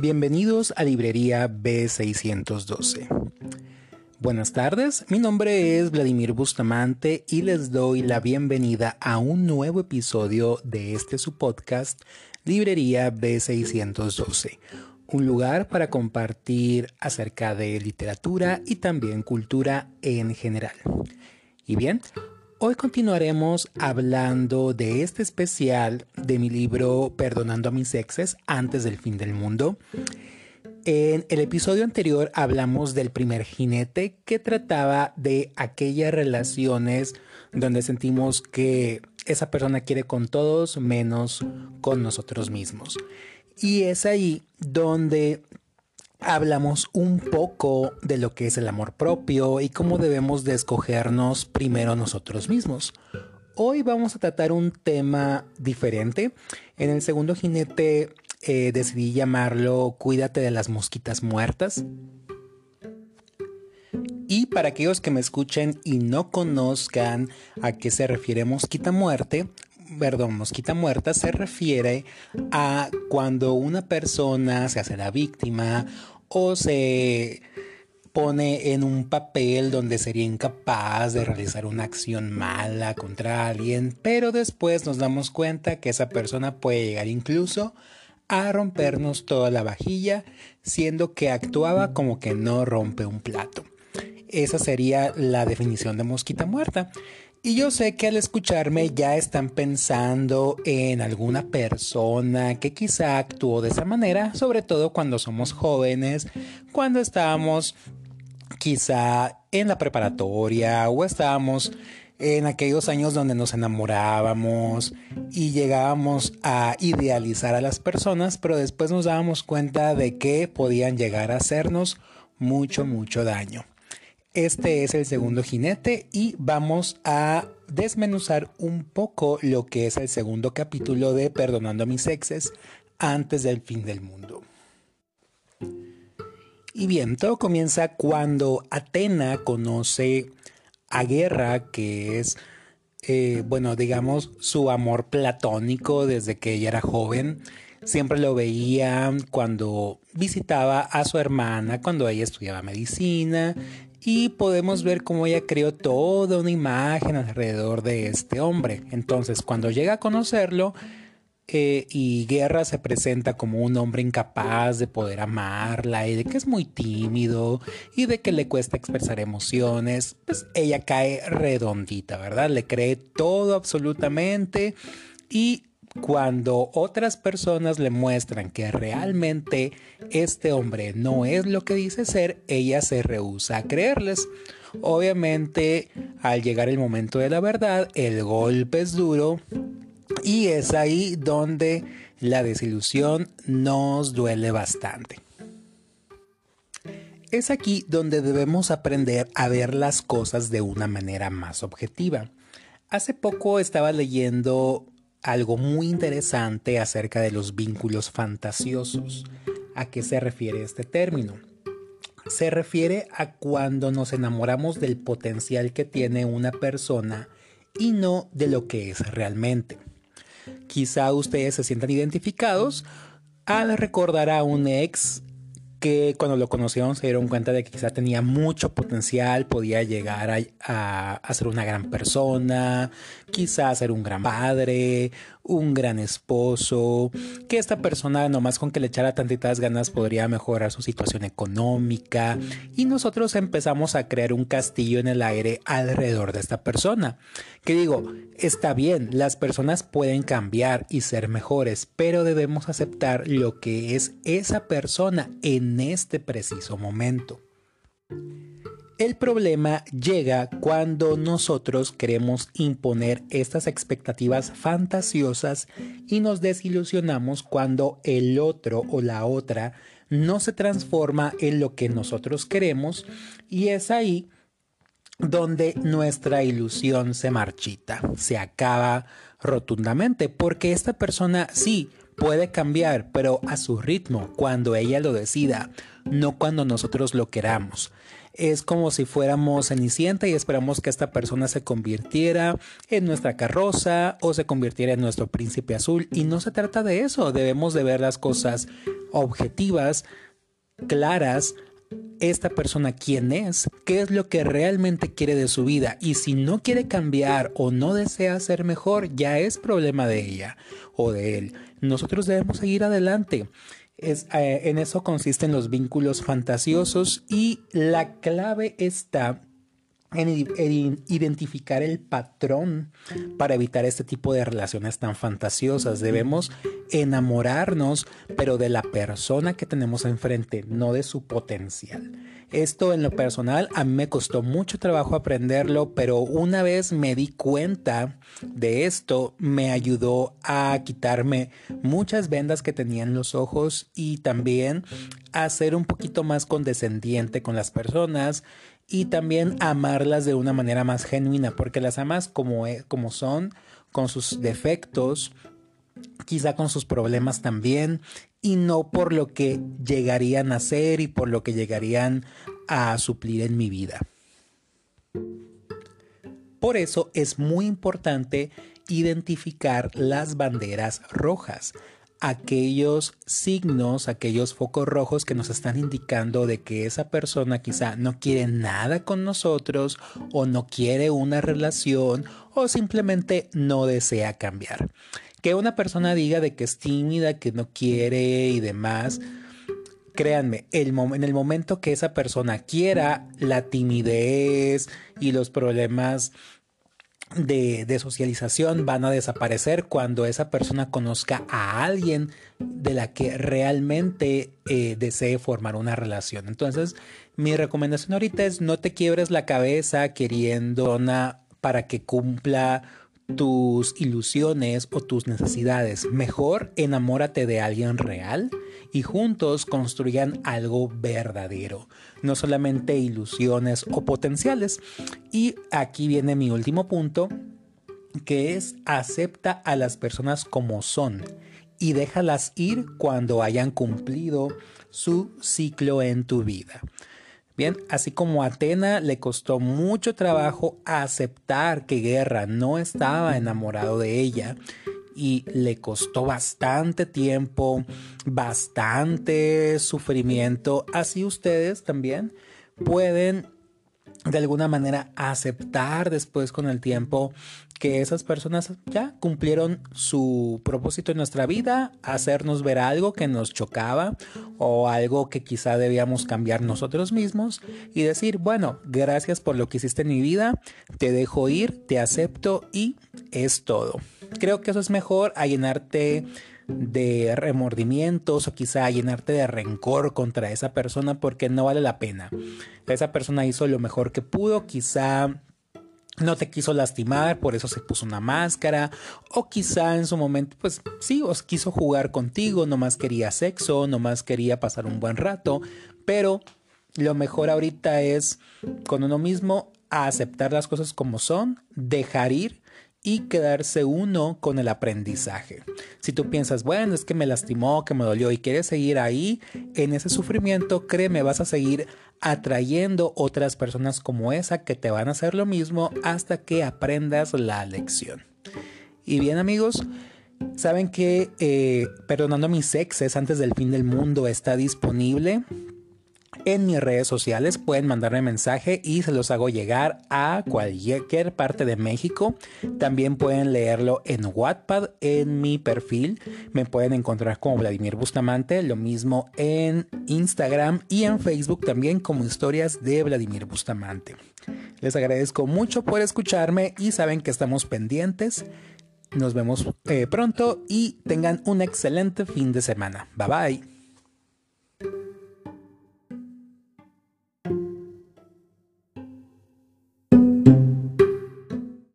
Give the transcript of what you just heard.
Bienvenidos a Librería B612. Buenas tardes, mi nombre es Vladimir Bustamante y les doy la bienvenida a un nuevo episodio de este su podcast Librería B612, un lugar para compartir acerca de literatura y también cultura en general. Y bien, Hoy continuaremos hablando de este especial de mi libro Perdonando a mis exes antes del fin del mundo. En el episodio anterior hablamos del primer jinete que trataba de aquellas relaciones donde sentimos que esa persona quiere con todos menos con nosotros mismos. Y es ahí donde hablamos un poco de lo que es el amor propio y cómo debemos de escogernos primero nosotros mismos. Hoy vamos a tratar un tema diferente. En el segundo jinete eh, decidí llamarlo Cuídate de las mosquitas muertas. Y para aquellos que me escuchen y no conozcan a qué se refiere mosquita muerte, perdón, mosquita muerta se refiere a cuando una persona se hace la víctima o se pone en un papel donde sería incapaz de realizar una acción mala contra alguien, pero después nos damos cuenta que esa persona puede llegar incluso a rompernos toda la vajilla, siendo que actuaba como que no rompe un plato. Esa sería la definición de mosquita muerta. Y yo sé que al escucharme ya están pensando en alguna persona que quizá actuó de esa manera, sobre todo cuando somos jóvenes, cuando estábamos quizá en la preparatoria o estábamos en aquellos años donde nos enamorábamos y llegábamos a idealizar a las personas, pero después nos dábamos cuenta de que podían llegar a hacernos mucho, mucho daño. Este es el segundo jinete y vamos a desmenuzar un poco lo que es el segundo capítulo de Perdonando a mis exes antes del fin del mundo. Y bien, todo comienza cuando Atena conoce a Guerra, que es, eh, bueno, digamos, su amor platónico desde que ella era joven. Siempre lo veía cuando visitaba a su hermana, cuando ella estudiaba medicina y podemos ver cómo ella creó toda una imagen alrededor de este hombre. Entonces, cuando llega a conocerlo eh, y Guerra se presenta como un hombre incapaz de poder amarla y de que es muy tímido y de que le cuesta expresar emociones, pues ella cae redondita, ¿verdad? Le cree todo absolutamente y cuando otras personas le muestran que realmente este hombre no es lo que dice ser, ella se rehúsa a creerles. Obviamente, al llegar el momento de la verdad, el golpe es duro y es ahí donde la desilusión nos duele bastante. Es aquí donde debemos aprender a ver las cosas de una manera más objetiva. Hace poco estaba leyendo algo muy interesante acerca de los vínculos fantasiosos. ¿A qué se refiere este término? Se refiere a cuando nos enamoramos del potencial que tiene una persona y no de lo que es realmente. Quizá ustedes se sientan identificados al recordar a un ex que cuando lo conocieron se dieron cuenta de que quizá tenía mucho potencial, podía llegar a, a, ser una gran persona, quizá ser un gran padre, un gran esposo, que esta persona nomás con que le echara tantitas ganas podría mejorar su situación económica y nosotros empezamos a crear un castillo en el aire alrededor de esta persona. Que digo, está bien, las personas pueden cambiar y ser mejores, pero debemos aceptar lo que es esa persona este preciso momento. El problema llega cuando nosotros queremos imponer estas expectativas fantasiosas y nos desilusionamos cuando el otro o la otra no se transforma en lo que nosotros queremos y es ahí donde nuestra ilusión se marchita, se acaba rotundamente, porque esta persona sí puede cambiar, pero a su ritmo, cuando ella lo decida, no cuando nosotros lo queramos. es como si fuéramos Cenicienta y esperamos que esta persona se convirtiera en nuestra carroza o se convirtiera en nuestro príncipe azul. Y no se trata de eso, debemos de ver las cosas objetivas, claras, esta persona quién es, qué es lo que realmente quiere de su vida y si no quiere cambiar o no desea ser mejor, ya es problema de ella o de él. Nosotros debemos seguir adelante. Es, eh, en eso consisten los vínculos fantasiosos y la clave está en identificar el patrón para evitar este tipo de relaciones tan fantasiosas. Debemos enamorarnos, pero de la persona que tenemos enfrente, no de su potencial. Esto en lo personal a mí me costó mucho trabajo aprenderlo, pero una vez me di cuenta de esto, me ayudó a quitarme muchas vendas que tenía en los ojos y también a ser un poquito más condescendiente con las personas y también amarlas de una manera más genuina, porque las amas como, e, como son, con sus defectos, quizá con sus problemas también, y no por lo que llegarían a ser y por lo que llegarían a suplir en mi vida. Por eso es muy importante identificar las banderas rojas aquellos signos, aquellos focos rojos que nos están indicando de que esa persona quizá no quiere nada con nosotros o no quiere una relación o simplemente no desea cambiar. Que una persona diga de que es tímida, que no quiere y demás, créanme, en el momento que esa persona quiera, la timidez y los problemas de, socialización van a desaparecer cuando esa persona conozca a alguien de la que realmente eh, desee formar una relación. Entonces, mi recomendación ahorita es no te quiebres la cabeza queriendo una para que cumpla tus ilusiones o tus necesidades. Mejor enamórate de alguien real y juntos construyan algo verdadero, no solamente ilusiones o potenciales. Y aquí viene mi último punto, que es acepta a las personas como son y déjalas ir cuando hayan cumplido su ciclo en tu vida. Bien, así como a Atena le costó mucho trabajo aceptar que Guerra no estaba enamorado de ella y le costó bastante tiempo, bastante sufrimiento, así ustedes también pueden de alguna manera aceptar después con el tiempo que esas personas ya cumplieron su propósito en nuestra vida, hacernos ver algo que nos chocaba o algo que quizá debíamos cambiar nosotros mismos y decir, bueno, gracias por lo que hiciste en mi vida, te dejo ir, te acepto y es todo. Creo que eso es mejor a llenarte de remordimientos o quizá llenarte de rencor contra esa persona porque no vale la pena. Esa persona hizo lo mejor que pudo, quizá no te quiso lastimar, por eso se puso una máscara, o quizá en su momento, pues sí, os quiso jugar contigo, nomás quería sexo, nomás quería pasar un buen rato, pero lo mejor ahorita es con uno mismo aceptar las cosas como son, dejar ir y quedarse uno con el aprendizaje. Si tú piensas, bueno, es que me lastimó, que me dolió y quieres seguir ahí, en ese sufrimiento, créeme, vas a seguir atrayendo otras personas como esa que te van a hacer lo mismo hasta que aprendas la lección. Y bien amigos, saben que eh, Perdonando mis exes antes del fin del mundo está disponible en mis redes sociales. Pueden mandarme mensaje y se los hago llegar a cualquier parte de México. También pueden leerlo en Wattpad en mi perfil. Me pueden encontrar como Vladimir Bustamante. Lo mismo en Instagram y en Facebook también como historias de Vladimir Bustamante. Les agradezco mucho por escucharme y saben que estamos pendientes. Nos vemos eh, pronto y tengan un excelente fin de semana. Bye bye.